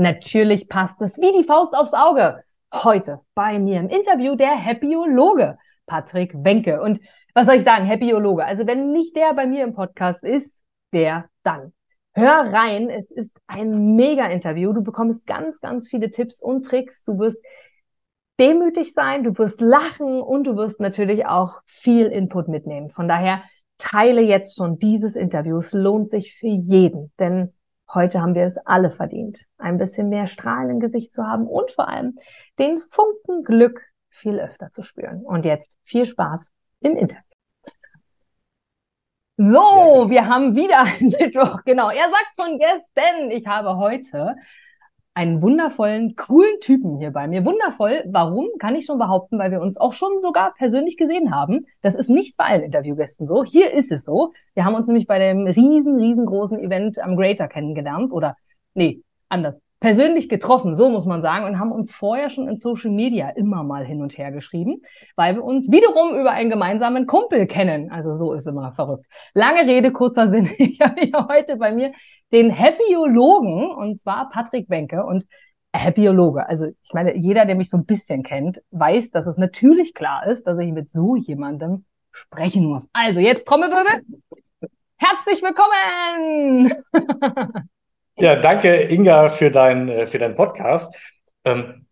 Natürlich passt es wie die Faust aufs Auge. Heute bei mir im Interview der Happyologe Patrick Wenke. Und was soll ich sagen, Happyologe? Also wenn nicht der bei mir im Podcast ist, der dann. Hör rein, es ist ein Mega-Interview. Du bekommst ganz, ganz viele Tipps und Tricks. Du wirst demütig sein, du wirst lachen und du wirst natürlich auch viel Input mitnehmen. Von daher teile jetzt schon dieses Interview. Es lohnt sich für jeden, denn heute haben wir es alle verdient, ein bisschen mehr Strahlen im Gesicht zu haben und vor allem den Funken Glück viel öfter zu spüren. Und jetzt viel Spaß im Interview. So, wir haben wieder einen Mittwoch. Genau, er sagt von gestern, ich habe heute einen wundervollen, coolen Typen hier bei mir. Wundervoll. Warum? Kann ich schon behaupten, weil wir uns auch schon sogar persönlich gesehen haben. Das ist nicht bei allen Interviewgästen so. Hier ist es so. Wir haben uns nämlich bei dem riesen, riesengroßen Event am Greater kennengelernt. Oder, nee, anders persönlich getroffen, so muss man sagen, und haben uns vorher schon in Social Media immer mal hin und her geschrieben, weil wir uns wiederum über einen gemeinsamen Kumpel kennen. Also so ist immer verrückt. Lange Rede, kurzer Sinn. Ich habe hier heute bei mir den Happyologen, und zwar Patrick Wenke. Und Happyologe, also ich meine, jeder, der mich so ein bisschen kennt, weiß, dass es natürlich klar ist, dass ich mit so jemandem sprechen muss. Also jetzt Trommelwirbel. Herzlich willkommen! Ja, danke Inga für, dein, äh, für deinen Podcast. Ähm,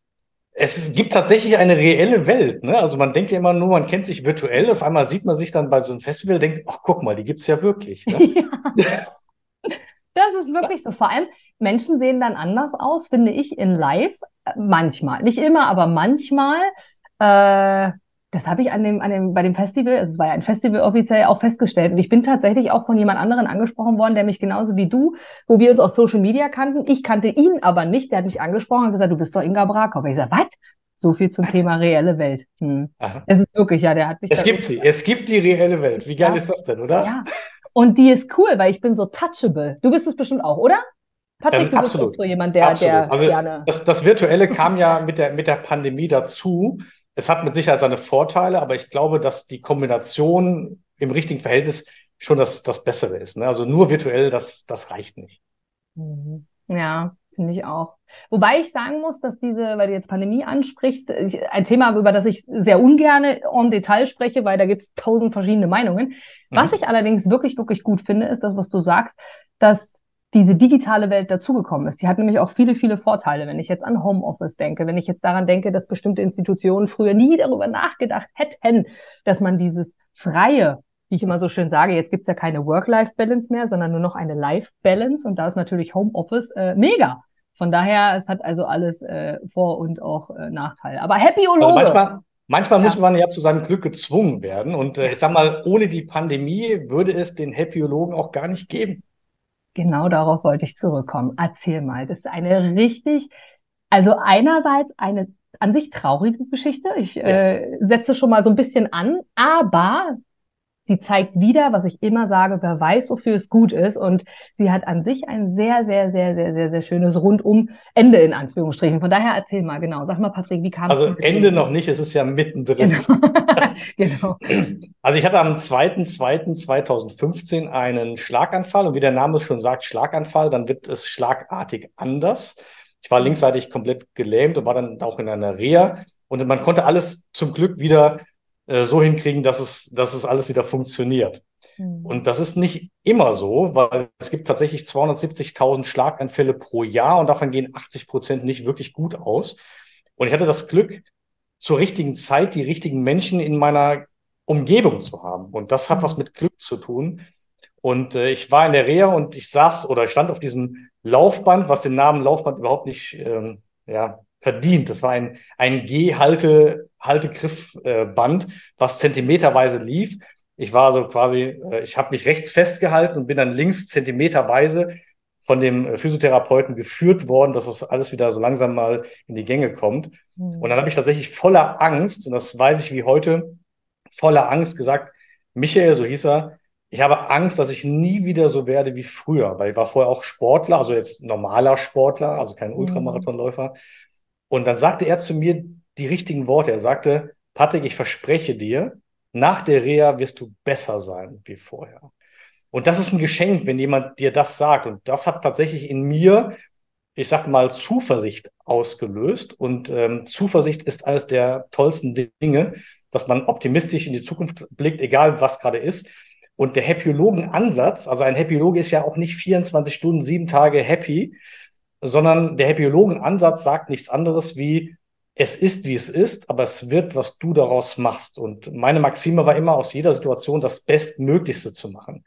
es gibt tatsächlich eine reelle Welt. Ne? Also man denkt ja immer nur, man kennt sich virtuell. Auf einmal sieht man sich dann bei so einem Festival, denkt, ach guck mal, die gibt es ja wirklich. Ne? Ja. Das ist wirklich so. Vor allem, Menschen sehen dann anders aus, finde ich, in Live. Äh, manchmal. Nicht immer, aber manchmal. Äh, das habe ich an dem, an dem, bei dem Festival, also es war ja ein Festival offiziell auch festgestellt. Und ich bin tatsächlich auch von jemand anderen angesprochen worden, der mich genauso wie du, wo wir uns auf Social Media kannten. Ich kannte ihn aber nicht. Der hat mich angesprochen und gesagt, du bist doch Inga Brakau. Ich sage, was? So viel zum was? Thema reelle Welt. Hm. Es ist wirklich, ja, der hat mich. Es gibt sie. Es gibt die reelle Welt. Wie geil ja. ist das denn, oder? Ja. Und die ist cool, weil ich bin so touchable. Du bist es bestimmt auch, oder? Patrick, ähm, du absolut. bist auch so jemand, der, absolut. der also gerne. Das, das Virtuelle kam ja mit der, mit der Pandemie dazu es hat mit Sicherheit seine Vorteile, aber ich glaube, dass die Kombination im richtigen Verhältnis schon das, das Bessere ist. Ne? Also nur virtuell, das, das reicht nicht. Mhm. Ja, finde ich auch. Wobei ich sagen muss, dass diese, weil du jetzt Pandemie ansprichst, ein Thema, über das ich sehr ungern en Detail spreche, weil da gibt es tausend verschiedene Meinungen. Was mhm. ich allerdings wirklich, wirklich gut finde, ist das, was du sagst, dass diese digitale Welt dazugekommen ist. Die hat nämlich auch viele, viele Vorteile. Wenn ich jetzt an Homeoffice denke, wenn ich jetzt daran denke, dass bestimmte Institutionen früher nie darüber nachgedacht hätten, dass man dieses freie, wie ich immer so schön sage, jetzt gibt's ja keine Work-Life-Balance mehr, sondern nur noch eine Life-Balance und da ist natürlich Homeoffice äh, mega. Von daher, es hat also alles äh, Vor- und auch äh, Nachteile. Aber Happyologe. Also manchmal, manchmal ja. muss man ja zu seinem Glück gezwungen werden. Und äh, ich sag mal, ohne die Pandemie würde es den Happyologen auch gar nicht geben. Genau darauf wollte ich zurückkommen. Erzähl mal. Das ist eine richtig, also einerseits eine an sich traurige Geschichte. Ich ja. äh, setze schon mal so ein bisschen an, aber sie zeigt wieder, was ich immer sage, wer weiß, wofür es gut ist. Und sie hat an sich ein sehr, sehr, sehr, sehr, sehr, sehr schönes Rundum-Ende in Anführungsstrichen. Von daher erzähl mal, genau. Sag mal, Patrick, wie kam es? Also Ende noch nicht, es ist ja mittendrin. Genau. genau. Also ich hatte am 2.2.2015 einen Schlaganfall und wie der Name es schon sagt, Schlaganfall, dann wird es schlagartig anders. Ich war linksseitig komplett gelähmt und war dann auch in einer Reha. Und man konnte alles zum Glück wieder äh, so hinkriegen, dass es, dass es alles wieder funktioniert. Mhm. Und das ist nicht immer so, weil es gibt tatsächlich 270.000 Schlaganfälle pro Jahr und davon gehen 80 Prozent nicht wirklich gut aus. Und ich hatte das Glück, zur richtigen Zeit die richtigen Menschen in meiner Umgebung zu haben. Und das hat mhm. was mit Glück zu tun. Und äh, ich war in der Reha und ich saß oder stand auf diesem Laufband, was den Namen Laufband überhaupt nicht ähm, ja, verdient. Das war ein, ein G-Halte, Haltegriffband, äh, was zentimeterweise lief. Ich war so quasi, äh, ich habe mich rechts festgehalten und bin dann links zentimeterweise von dem äh, Physiotherapeuten geführt worden, dass das alles wieder so langsam mal in die Gänge kommt. Mhm. Und dann habe ich tatsächlich voller Angst, und das weiß ich wie heute, voller Angst gesagt, Michael, so hieß er, ich habe Angst, dass ich nie wieder so werde wie früher, weil ich war vorher auch Sportler, also jetzt normaler Sportler, also kein mhm. Ultramarathonläufer. Und dann sagte er zu mir die richtigen Worte. Er sagte, Patrick, ich verspreche dir, nach der Reha wirst du besser sein wie vorher. Und das ist ein Geschenk, wenn jemand dir das sagt. Und das hat tatsächlich in mir ich sag mal, Zuversicht ausgelöst. Und ähm, Zuversicht ist eines der tollsten Dinge, dass man optimistisch in die Zukunft blickt, egal was gerade ist. Und der Happyologen-Ansatz, also ein Happyologe ist ja auch nicht 24 Stunden, sieben Tage happy, sondern der Happyologen-Ansatz sagt nichts anderes wie, es ist, wie es ist, aber es wird, was du daraus machst. Und meine Maxime war immer, aus jeder Situation das Bestmöglichste zu machen.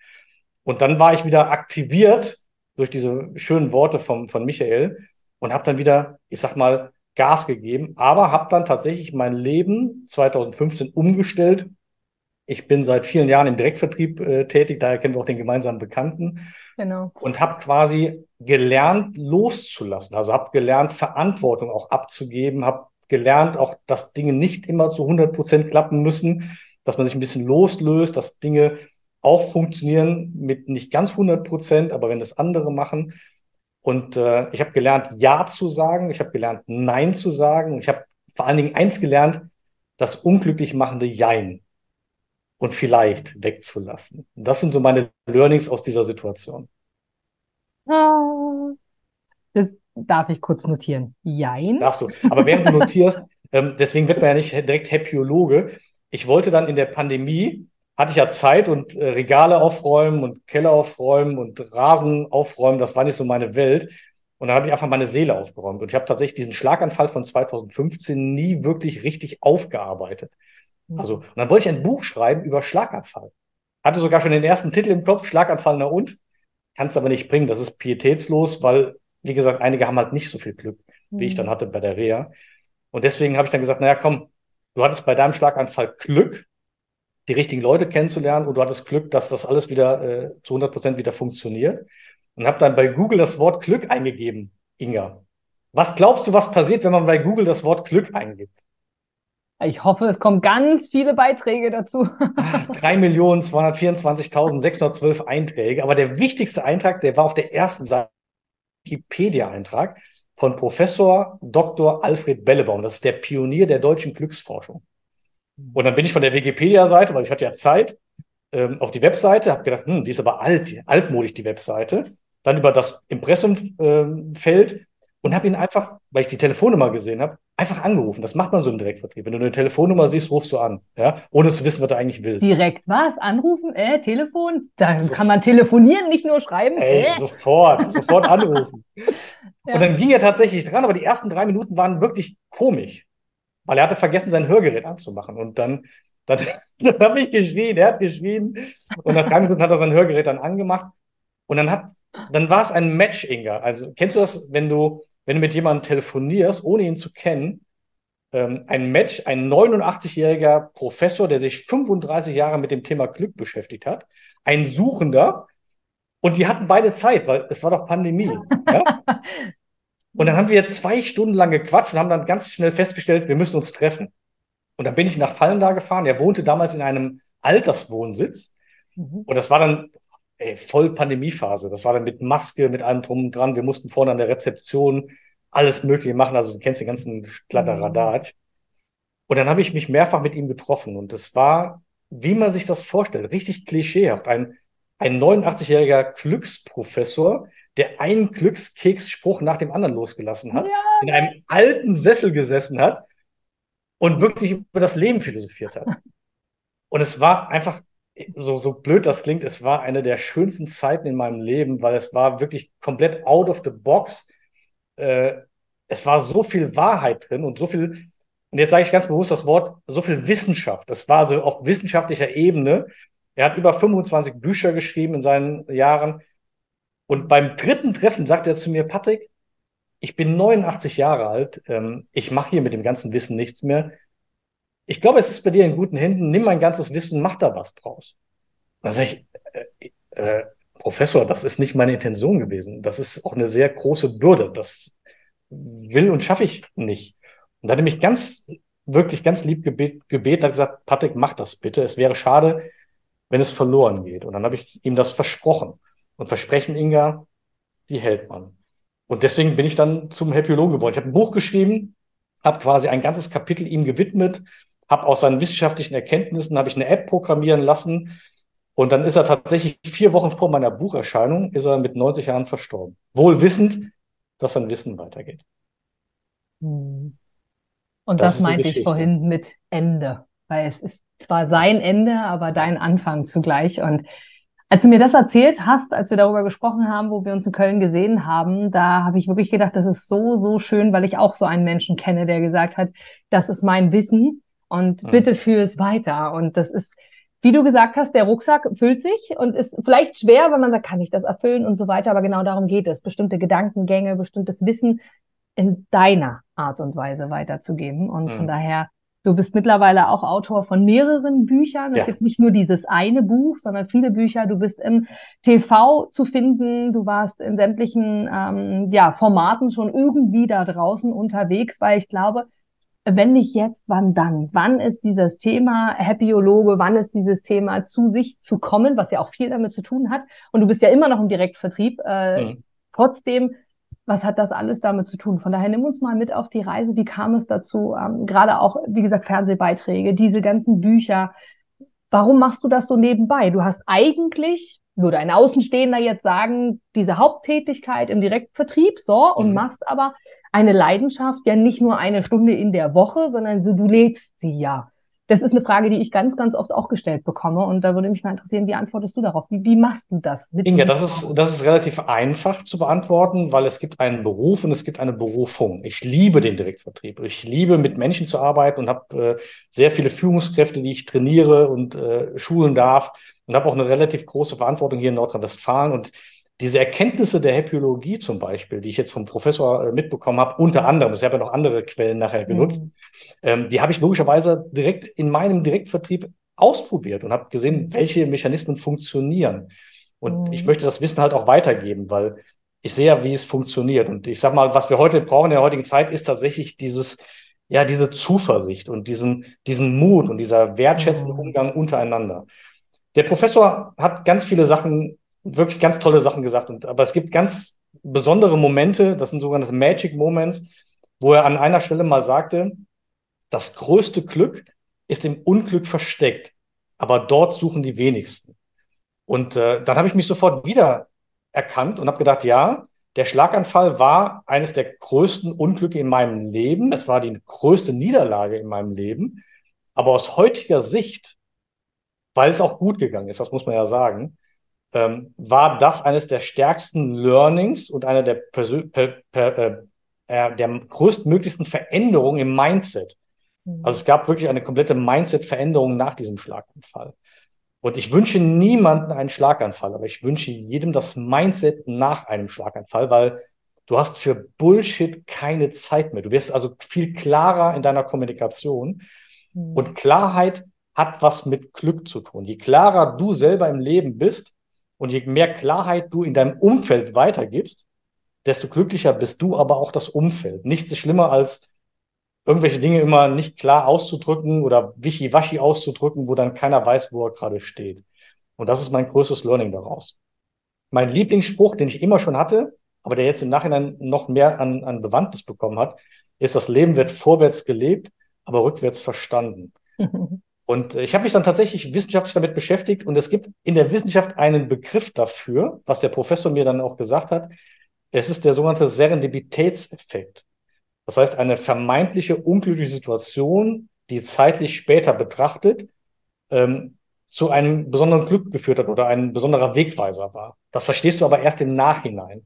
Und dann war ich wieder aktiviert durch diese schönen Worte von, von Michael und habe dann wieder, ich sag mal, Gas gegeben, aber habe dann tatsächlich mein Leben 2015 umgestellt. Ich bin seit vielen Jahren im Direktvertrieb äh, tätig, daher kennen wir auch den gemeinsamen Bekannten. Genau. Und habe quasi gelernt, loszulassen. Also habe gelernt, Verantwortung auch abzugeben, habe gelernt, auch, dass Dinge nicht immer zu 100 Prozent klappen müssen, dass man sich ein bisschen loslöst, dass Dinge auch funktionieren mit nicht ganz 100 Prozent, aber wenn das andere machen. Und äh, ich habe gelernt, Ja zu sagen, ich habe gelernt, Nein zu sagen. Ich habe vor allen Dingen eins gelernt, das unglücklich machende Jein und vielleicht wegzulassen. Das sind so meine Learnings aus dieser Situation. Ah, das darf ich kurz notieren. Jein. Darfst du. Aber während du notierst, ähm, deswegen wird man ja nicht direkt Happyologe. Ich wollte dann in der Pandemie hatte ich ja Zeit und äh, Regale aufräumen und Keller aufräumen und Rasen aufräumen. Das war nicht so meine Welt. Und dann habe ich einfach meine Seele aufgeräumt. Und ich habe tatsächlich diesen Schlaganfall von 2015 nie wirklich richtig aufgearbeitet. Also, und dann wollte ich ein Buch schreiben über Schlaganfall. Hatte sogar schon den ersten Titel im Kopf, Schlaganfall, na und? Kann es aber nicht bringen. Das ist pietätslos, weil, wie gesagt, einige haben halt nicht so viel Glück, mhm. wie ich dann mhm. hatte bei der Reha. Und deswegen habe ich dann gesagt, naja, komm, du hattest bei deinem Schlaganfall Glück, die richtigen Leute kennenzulernen und du hattest Glück, dass das alles wieder äh, zu 100 Prozent wieder funktioniert. Und habe dann bei Google das Wort Glück eingegeben, Inga. Was glaubst du, was passiert, wenn man bei Google das Wort Glück eingibt? Ich hoffe, es kommen ganz viele Beiträge dazu. 3.224.612 Einträge. Aber der wichtigste Eintrag, der war auf der ersten Seite, Wikipedia-Eintrag von Professor Dr. Alfred Bellebaum. Das ist der Pionier der deutschen Glücksforschung. Und dann bin ich von der Wikipedia-Seite, weil ich hatte ja Zeit, ähm, auf die Webseite, habe gedacht, hm, die ist aber alt, altmodisch, die Webseite. Dann über das Impressumfeld ähm, und habe ihn einfach, weil ich die Telefonnummer gesehen habe, einfach angerufen. Das macht man so im Direktvertrieb. Wenn du eine Telefonnummer siehst, rufst du an, ja, ohne zu wissen, was du eigentlich willst. Direkt was? Anrufen? Äh, Telefon? Da so, kann man telefonieren, nicht nur schreiben. Ey, äh. sofort, sofort anrufen. ja. Und dann ging er tatsächlich dran, aber die ersten drei Minuten waren wirklich komisch weil er hatte vergessen, sein Hörgerät anzumachen. Und dann, dann, dann habe ich geschrien, er hat geschrien. Und nach drei Minuten hat er sein Hörgerät dann angemacht. Und dann hat, dann war es ein Match, Inga. Also kennst du das, wenn du, wenn du mit jemandem telefonierst, ohne ihn zu kennen, ähm, ein Match, ein 89-jähriger Professor, der sich 35 Jahre mit dem Thema Glück beschäftigt hat, ein Suchender, und die hatten beide Zeit, weil es war doch Pandemie. Ja? Und dann haben wir zwei Stunden lang gequatscht und haben dann ganz schnell festgestellt, wir müssen uns treffen. Und dann bin ich nach Fallen da gefahren. Er wohnte damals in einem Alterswohnsitz. Mhm. Und das war dann ey, voll Pandemiephase. Das war dann mit Maske, mit allem drum und dran. Wir mussten vorne an der Rezeption alles Mögliche machen. Also du kennst den ganzen Kladderadatsch. Und dann habe ich mich mehrfach mit ihm getroffen. Und das war, wie man sich das vorstellt, richtig klischeehaft. Ein, ein 89-jähriger Glücksprofessor, der einen Glückskeksspruch nach dem anderen losgelassen hat, ja. in einem alten Sessel gesessen hat und wirklich über das Leben philosophiert hat. Und es war einfach, so, so blöd das klingt, es war eine der schönsten Zeiten in meinem Leben, weil es war wirklich komplett out of the box. Äh, es war so viel Wahrheit drin und so viel, und jetzt sage ich ganz bewusst das Wort, so viel Wissenschaft. Das war so auf wissenschaftlicher Ebene. Er hat über 25 Bücher geschrieben in seinen Jahren. Und beim dritten Treffen sagt er zu mir, Patrick, ich bin 89 Jahre alt, ähm, ich mache hier mit dem ganzen Wissen nichts mehr. Ich glaube, es ist bei dir in guten Händen, nimm mein ganzes Wissen, mach da was draus. dann sage ich, äh, äh, Professor, das ist nicht meine Intention gewesen. Das ist auch eine sehr große Bürde. Das will und schaffe ich nicht. Und da hat er mich ganz, wirklich ganz lieb gebet, gebeten, hat gesagt, Patrick, mach das bitte. Es wäre schade, wenn es verloren geht. Und dann habe ich ihm das versprochen. Und Versprechen, Inga, die hält man. Und deswegen bin ich dann zum Happyologen geworden. Ich habe ein Buch geschrieben, habe quasi ein ganzes Kapitel ihm gewidmet, habe aus seinen wissenschaftlichen Erkenntnissen habe ich eine App programmieren lassen. Und dann ist er tatsächlich vier Wochen vor meiner Bucherscheinung, ist er mit 90 Jahren verstorben. Wohl wissend, dass sein Wissen weitergeht. Hm. Und das, das meinte ich vorhin mit Ende, weil es ist zwar sein Ende, aber dein Anfang zugleich. Und als du mir das erzählt hast, als wir darüber gesprochen haben, wo wir uns in Köln gesehen haben, da habe ich wirklich gedacht, das ist so, so schön, weil ich auch so einen Menschen kenne, der gesagt hat, das ist mein Wissen und mhm. bitte führe es weiter. Und das ist, wie du gesagt hast, der Rucksack füllt sich und ist vielleicht schwer, wenn man sagt, kann ich das erfüllen und so weiter, aber genau darum geht es, bestimmte Gedankengänge, bestimmtes Wissen in deiner Art und Weise weiterzugeben. Und mhm. von daher, du bist mittlerweile auch Autor von mehreren Büchern. Es ja. gibt nicht nur dieses eine Buch, sondern viele Bücher. Du bist im TV zu finden. Du warst in sämtlichen ähm, ja, Formaten schon irgendwie da draußen unterwegs, weil ich glaube, wenn nicht jetzt, wann dann? Wann ist dieses Thema Happyologe, wann ist dieses Thema zu sich zu kommen, was ja auch viel damit zu tun hat? Und du bist ja immer noch im Direktvertrieb. Äh, mhm. Trotzdem was hat das alles damit zu tun? Von daher nimm uns mal mit auf die Reise. Wie kam es dazu? Ähm, gerade auch, wie gesagt, Fernsehbeiträge, diese ganzen Bücher. Warum machst du das so nebenbei? Du hast eigentlich, würde ein Außenstehender jetzt sagen, diese Haupttätigkeit im Direktvertrieb, so, und mhm. machst aber eine Leidenschaft ja nicht nur eine Stunde in der Woche, sondern so, du lebst sie ja. Das ist eine Frage, die ich ganz, ganz oft auch gestellt bekomme. Und da würde mich mal interessieren, wie antwortest du darauf? Wie, wie machst du das? Inga, das ist, das ist relativ einfach zu beantworten, weil es gibt einen Beruf und es gibt eine Berufung. Ich liebe den Direktvertrieb. Ich liebe, mit Menschen zu arbeiten und habe äh, sehr viele Führungskräfte, die ich trainiere und äh, schulen darf und habe auch eine relativ große Verantwortung hier in Nordrhein-Westfalen. Und diese Erkenntnisse der Hepiologie zum Beispiel, die ich jetzt vom Professor äh, mitbekommen habe, unter anderem, ich habe ja noch andere Quellen nachher genutzt, mhm. ähm, die habe ich logischerweise direkt in meinem Direktvertrieb ausprobiert und habe gesehen, welche Mechanismen funktionieren. Und mhm. ich möchte das Wissen halt auch weitergeben, weil ich sehe ja, wie es funktioniert. Und ich sage mal, was wir heute brauchen in der heutigen Zeit, ist tatsächlich dieses, ja, diese Zuversicht und diesen, diesen Mut und dieser wertschätzende mhm. Umgang untereinander. Der Professor hat ganz viele Sachen wirklich ganz tolle Sachen gesagt. Und, aber es gibt ganz besondere Momente, das sind sogenannte Magic Moments, wo er an einer Stelle mal sagte, das größte Glück ist im Unglück versteckt, aber dort suchen die wenigsten. Und äh, dann habe ich mich sofort wieder erkannt und habe gedacht, ja, der Schlaganfall war eines der größten Unglücke in meinem Leben. Es war die größte Niederlage in meinem Leben. Aber aus heutiger Sicht, weil es auch gut gegangen ist, das muss man ja sagen, ähm, war das eines der stärksten Learnings und einer der, Persö per, per, äh, äh, der größtmöglichsten Veränderungen im Mindset. Mhm. Also es gab wirklich eine komplette Mindset-Veränderung nach diesem Schlaganfall. Und ich wünsche niemanden einen Schlaganfall, aber ich wünsche jedem das Mindset nach einem Schlaganfall, weil du hast für Bullshit keine Zeit mehr. Du wirst also viel klarer in deiner Kommunikation. Mhm. Und Klarheit hat was mit Glück zu tun. Je klarer du selber im Leben bist, und je mehr Klarheit du in deinem Umfeld weitergibst, desto glücklicher bist du, aber auch das Umfeld. Nichts ist schlimmer als irgendwelche Dinge immer nicht klar auszudrücken oder wischiwaschi auszudrücken, wo dann keiner weiß, wo er gerade steht. Und das ist mein größtes Learning daraus. Mein Lieblingsspruch, den ich immer schon hatte, aber der jetzt im Nachhinein noch mehr an, an Bewandtnis bekommen hat, ist, das Leben wird vorwärts gelebt, aber rückwärts verstanden. Und ich habe mich dann tatsächlich wissenschaftlich damit beschäftigt und es gibt in der Wissenschaft einen Begriff dafür, was der Professor mir dann auch gesagt hat. Es ist der sogenannte Serendipitätseffekt. Das heißt, eine vermeintliche unglückliche Situation, die zeitlich später betrachtet, ähm, zu einem besonderen Glück geführt hat oder ein besonderer Wegweiser war. Das verstehst du aber erst im Nachhinein.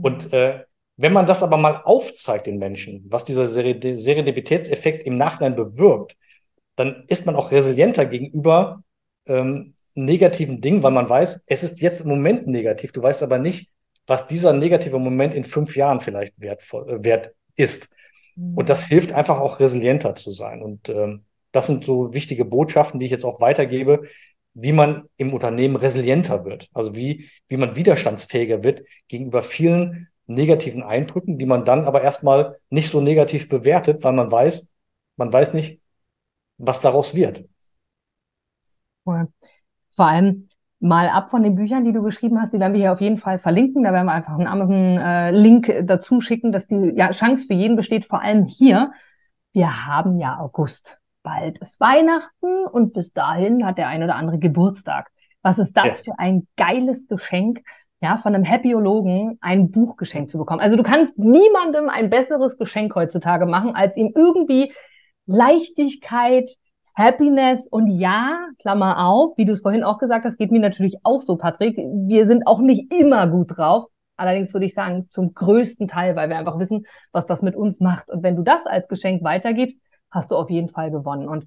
Und äh, wenn man das aber mal aufzeigt den Menschen, was dieser Serendipitätseffekt im Nachhinein bewirkt, dann ist man auch resilienter gegenüber ähm, negativen Dingen, weil man weiß, es ist jetzt im Moment negativ. Du weißt aber nicht, was dieser negative Moment in fünf Jahren vielleicht wertvoll, äh, wert ist. Und das hilft einfach auch resilienter zu sein. Und ähm, das sind so wichtige Botschaften, die ich jetzt auch weitergebe, wie man im Unternehmen resilienter wird. Also wie, wie man widerstandsfähiger wird gegenüber vielen negativen Eindrücken, die man dann aber erstmal nicht so negativ bewertet, weil man weiß, man weiß nicht, was daraus wird. Cool. Vor allem mal ab von den Büchern, die du geschrieben hast, die werden wir hier auf jeden Fall verlinken. Da werden wir einfach einen Amazon-Link äh, dazu schicken, dass die ja, Chance für jeden besteht, vor allem hier. Wir haben ja August. Bald ist Weihnachten und bis dahin hat der ein oder andere Geburtstag. Was ist das ja. für ein geiles Geschenk, ja, von einem Happyologen ein Buch geschenkt zu bekommen. Also du kannst niemandem ein besseres Geschenk heutzutage machen, als ihm irgendwie Leichtigkeit, Happiness und ja, Klammer auf, wie du es vorhin auch gesagt hast, geht mir natürlich auch so, Patrick. Wir sind auch nicht immer gut drauf. Allerdings würde ich sagen, zum größten Teil, weil wir einfach wissen, was das mit uns macht. Und wenn du das als Geschenk weitergibst, hast du auf jeden Fall gewonnen. Und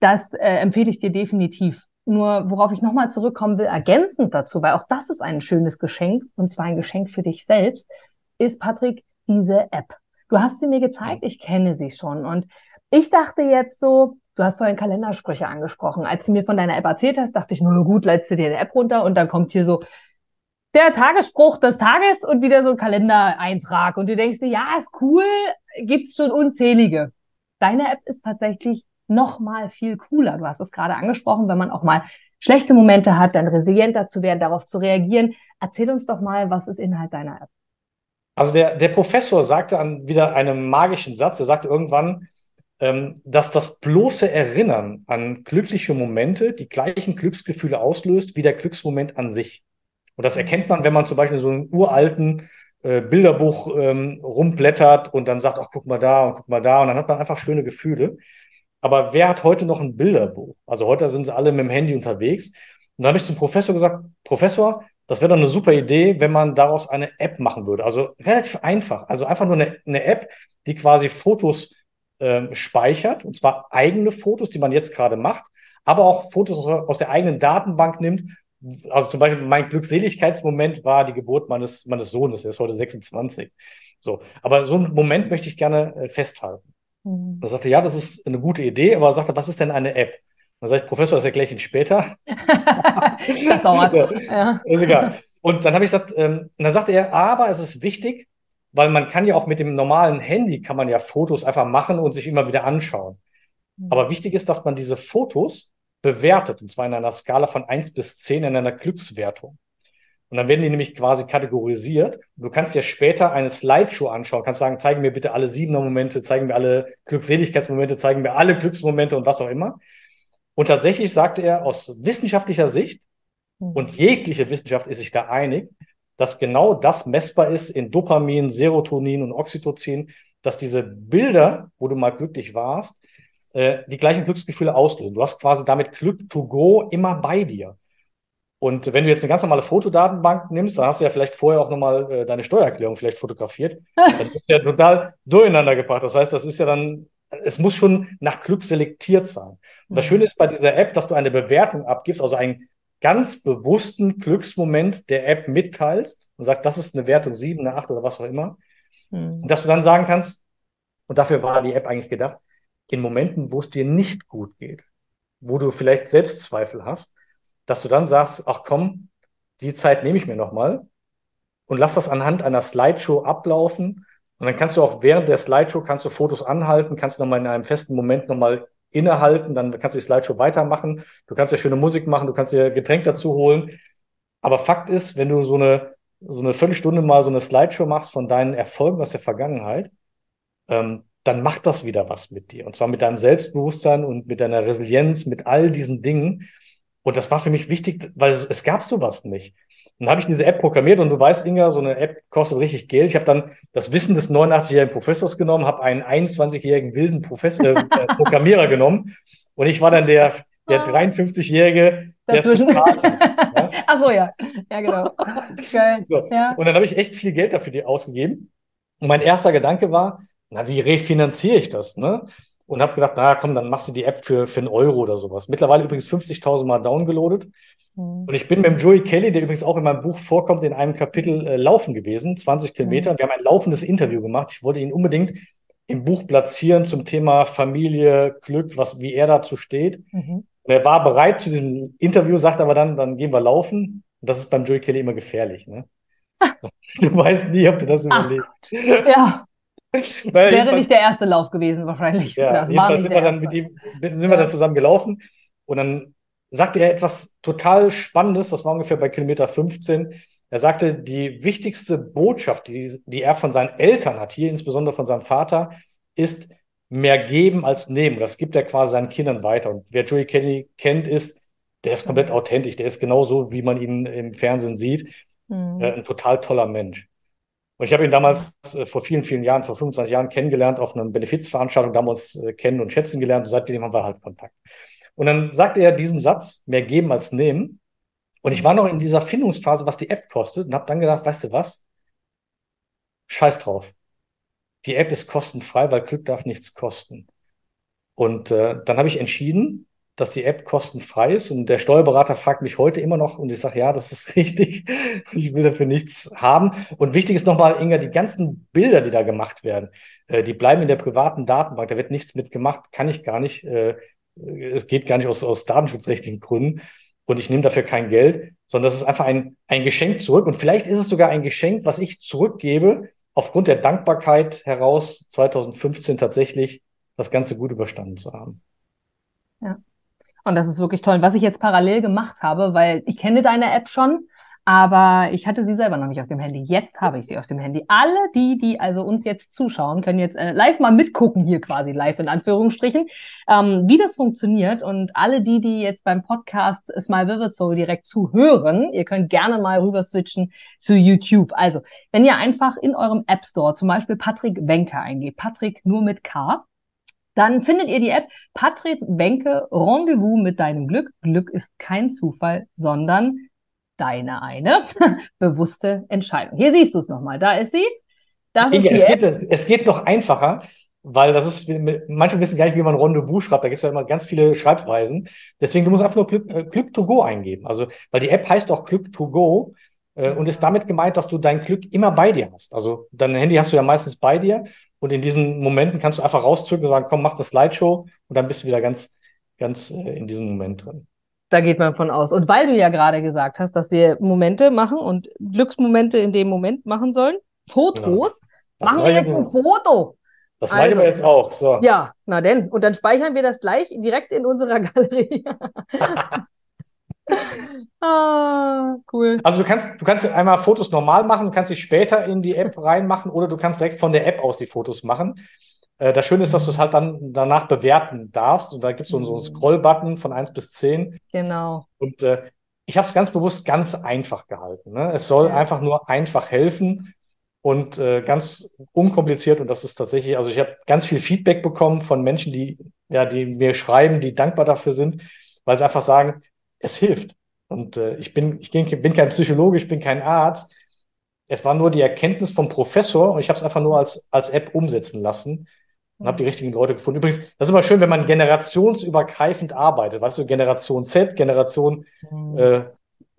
das äh, empfehle ich dir definitiv. Nur worauf ich nochmal zurückkommen will, ergänzend dazu, weil auch das ist ein schönes Geschenk, und zwar ein Geschenk für dich selbst, ist, Patrick, diese App. Du hast sie mir gezeigt, ich kenne sie schon. Und ich dachte jetzt so, du hast vorhin Kalendersprüche angesprochen. Als du mir von deiner App erzählt hast, dachte ich, nur gut, lädst du dir eine App runter und dann kommt hier so der Tagesspruch des Tages und wieder so ein Kalendereintrag. Und du denkst dir, ja, ist cool, gibt's schon unzählige. Deine App ist tatsächlich noch mal viel cooler. Du hast es gerade angesprochen, wenn man auch mal schlechte Momente hat, dann resilienter zu werden, darauf zu reagieren. Erzähl uns doch mal, was ist Inhalt deiner App? Also der, der Professor sagte an wieder einen magischen Satz. Er sagte irgendwann, dass das bloße Erinnern an glückliche Momente die gleichen Glücksgefühle auslöst wie der Glücksmoment an sich. Und das erkennt man, wenn man zum Beispiel so einen uralten äh, Bilderbuch ähm, rumblättert und dann sagt, ach, guck mal da und guck mal da. Und dann hat man einfach schöne Gefühle. Aber wer hat heute noch ein Bilderbuch? Also heute sind sie alle mit dem Handy unterwegs. Und da habe ich zum Professor gesagt, Professor, das wäre doch eine super Idee, wenn man daraus eine App machen würde. Also relativ einfach. Also einfach nur eine, eine App, die quasi Fotos äh, speichert, und zwar eigene Fotos, die man jetzt gerade macht, aber auch Fotos aus der eigenen Datenbank nimmt. Also zum Beispiel mein Glückseligkeitsmoment war die Geburt meines, meines Sohnes, der ist heute 26. So, aber so einen Moment möchte ich gerne äh, festhalten. Mhm. Da sagte, ja, das ist eine gute Idee, aber er sagte, was ist denn eine App? Dann sage ich, Professor, das erkläre ich Ihnen später. das dauert. ja. Ist egal. Und dann habe ich gesagt, ähm, und dann sagte er, aber es ist wichtig, weil man kann ja auch mit dem normalen Handy kann man ja Fotos einfach machen und sich immer wieder anschauen. Mhm. Aber wichtig ist, dass man diese Fotos bewertet, und zwar in einer Skala von 1 bis 10 in einer Glückswertung. Und dann werden die nämlich quasi kategorisiert. Du kannst dir später eine Slideshow anschauen, kannst sagen, zeigen mir bitte alle Siebener-Momente, zeigen mir alle Glückseligkeitsmomente, zeigen mir alle Glücksmomente und was auch immer. Und tatsächlich sagte er aus wissenschaftlicher Sicht, mhm. und jegliche Wissenschaft ist sich da einig, dass genau das messbar ist in Dopamin, Serotonin und Oxytocin, dass diese Bilder, wo du mal glücklich warst, äh, die gleichen Glücksgefühle auslösen. Du hast quasi damit Glück to go immer bei dir. Und wenn du jetzt eine ganz normale Fotodatenbank nimmst, dann hast du ja vielleicht vorher auch nochmal äh, deine Steuererklärung vielleicht fotografiert. Dann ist ja total durcheinander gebracht. Das heißt, das ist ja dann, es muss schon nach Glück selektiert sein. Und das mhm. Schöne ist bei dieser App, dass du eine Bewertung abgibst, also einen ganz bewussten Glücksmoment der App mitteilst und sagst, das ist eine Wertung 7, eine 8 oder was auch immer. Mhm. Und dass du dann sagen kannst, und dafür war die App eigentlich gedacht, in Momenten, wo es dir nicht gut geht, wo du vielleicht Selbstzweifel hast, dass du dann sagst, ach komm, die Zeit nehme ich mir nochmal und lass das anhand einer Slideshow ablaufen. Und dann kannst du auch während der Slideshow kannst du Fotos anhalten, kannst du nochmal in einem festen Moment nochmal innehalten, dann kannst du die Slideshow weitermachen. Du kannst ja schöne Musik machen, du kannst dir Getränk dazu holen. Aber Fakt ist, wenn du so eine, so eine Viertelstunde mal so eine Slideshow machst von deinen Erfolgen aus der Vergangenheit, ähm, dann macht das wieder was mit dir. Und zwar mit deinem Selbstbewusstsein und mit deiner Resilienz, mit all diesen Dingen. Und das war für mich wichtig, weil es, es gab sowas nicht. Dann habe ich diese App programmiert und du weißt, Inga, so eine App kostet richtig Geld. Ich habe dann das Wissen des 89-jährigen Professors genommen, habe einen 21-jährigen wilden Professor, äh, Programmierer genommen und ich war dann der, der 53-jährige, der es bezahlt Ja? Ach so, ja. Ja, genau. Geil. So. Ja. Und dann habe ich echt viel Geld dafür ausgegeben. Und mein erster Gedanke war, na, wie refinanziere ich das? Ne? Und habe gedacht, na komm, dann machst du die App für, für einen Euro oder sowas. Mittlerweile übrigens 50.000 Mal downgeloadet. Mhm. Und ich bin mit dem Joey Kelly, der übrigens auch in meinem Buch vorkommt, in einem Kapitel äh, laufen gewesen, 20 Kilometer. Mhm. Wir haben ein laufendes Interview gemacht. Ich wollte ihn unbedingt im Buch platzieren zum Thema Familie, Glück, was, wie er dazu steht. Mhm. Und er war bereit zu diesem Interview, sagt aber dann, dann gehen wir laufen. Und das ist beim Joey Kelly immer gefährlich. Ne? du weißt nie, ob du das überlebst. Ja. Wäre nicht der erste Lauf gewesen, wahrscheinlich. Ja, das jedenfalls sind wir dann mit ihm, sind ja. wir dann zusammen gelaufen und dann sagte er etwas total Spannendes, das war ungefähr bei Kilometer 15. Er sagte, die wichtigste Botschaft, die, die er von seinen Eltern hat, hier insbesondere von seinem Vater, ist mehr geben als nehmen. Das gibt er quasi seinen Kindern weiter. Und wer Joey Kelly kennt, ist, der ist komplett authentisch. Der ist genauso, wie man ihn im Fernsehen sieht. Mhm. Äh, ein total toller Mensch. Und ich habe ihn damals äh, vor vielen, vielen Jahren, vor 25 Jahren kennengelernt auf einer Benefizveranstaltung. Da haben wir uns äh, kennen und schätzen gelernt. Und seitdem haben wir halt Kontakt. Und dann sagte er diesen Satz, mehr geben als nehmen. Und ich war noch in dieser Findungsphase, was die App kostet und habe dann gedacht, weißt du was? Scheiß drauf. Die App ist kostenfrei, weil Glück darf nichts kosten. Und äh, dann habe ich entschieden, dass die App kostenfrei ist. Und der Steuerberater fragt mich heute immer noch und ich sage, ja, das ist richtig. Ich will dafür nichts haben. Und wichtig ist nochmal, Inga, die ganzen Bilder, die da gemacht werden, äh, die bleiben in der privaten Datenbank. Da wird nichts mitgemacht, kann ich gar nicht. Äh, es geht gar nicht aus, aus datenschutzrechtlichen Gründen. Und ich nehme dafür kein Geld, sondern das ist einfach ein, ein Geschenk zurück. Und vielleicht ist es sogar ein Geschenk, was ich zurückgebe, aufgrund der Dankbarkeit heraus, 2015 tatsächlich das Ganze gut überstanden zu haben. Ja. Und das ist wirklich toll. Was ich jetzt parallel gemacht habe, weil ich kenne deine App schon, aber ich hatte sie selber noch nicht auf dem Handy. Jetzt habe ich sie auf dem Handy. Alle die, die also uns jetzt zuschauen, können jetzt äh, live mal mitgucken, hier quasi live in Anführungsstrichen, ähm, wie das funktioniert. Und alle die, die jetzt beim Podcast Smile Vivid Soul direkt zuhören, ihr könnt gerne mal rüber switchen zu YouTube. Also, wenn ihr einfach in eurem App Store zum Beispiel Patrick Wenke eingebt, Patrick nur mit K, dann findet ihr die App Patrick Wenke Rendezvous mit deinem Glück. Glück ist kein Zufall, sondern deine eine bewusste Entscheidung. Hier siehst du es nochmal. Da ist sie. Das ist es, geht, es geht noch einfacher, weil das ist, manche wissen gar nicht, wie man Rendezvous schreibt. Da gibt es ja immer ganz viele Schreibweisen. Deswegen, du musst einfach nur Glück, äh, Glück to go eingeben. Also, weil die App heißt auch Glück to go und ist damit gemeint, dass du dein Glück immer bei dir hast. Also, dein Handy hast du ja meistens bei dir und in diesen Momenten kannst du einfach rauszücken und sagen, komm, mach das Slideshow und dann bist du wieder ganz, ganz äh, in diesem Moment drin. Da geht man von aus. Und weil du ja gerade gesagt hast, dass wir Momente machen und Glücksmomente in dem Moment machen sollen, Fotos, das, machen wir jetzt ein Foto. Das also, machen wir jetzt auch. So. Ja, na denn. Und dann speichern wir das gleich direkt in unserer Galerie. ah, cool. Also du kannst, du kannst einmal Fotos normal machen, du kannst sie später in die App reinmachen oder du kannst direkt von der App aus die Fotos machen. Äh, das Schöne ist, dass du es halt dann danach bewerten darfst. Und da gibt es so, so einen mhm. Scroll-Button von 1 bis 10. Genau. Und äh, ich habe es ganz bewusst ganz einfach gehalten. Ne? Es soll ja. einfach nur einfach helfen und äh, ganz unkompliziert. Und das ist tatsächlich, also ich habe ganz viel Feedback bekommen von Menschen, die, ja, die mir schreiben, die dankbar dafür sind, weil sie einfach sagen, es hilft. Und äh, ich, bin, ich bin kein Psychologe, ich bin kein Arzt. Es war nur die Erkenntnis vom Professor und ich habe es einfach nur als, als App umsetzen lassen und habe die richtigen Leute gefunden. Übrigens, das ist immer schön, wenn man generationsübergreifend arbeitet. Weißt du, Generation Z, Generation. Mhm. Äh,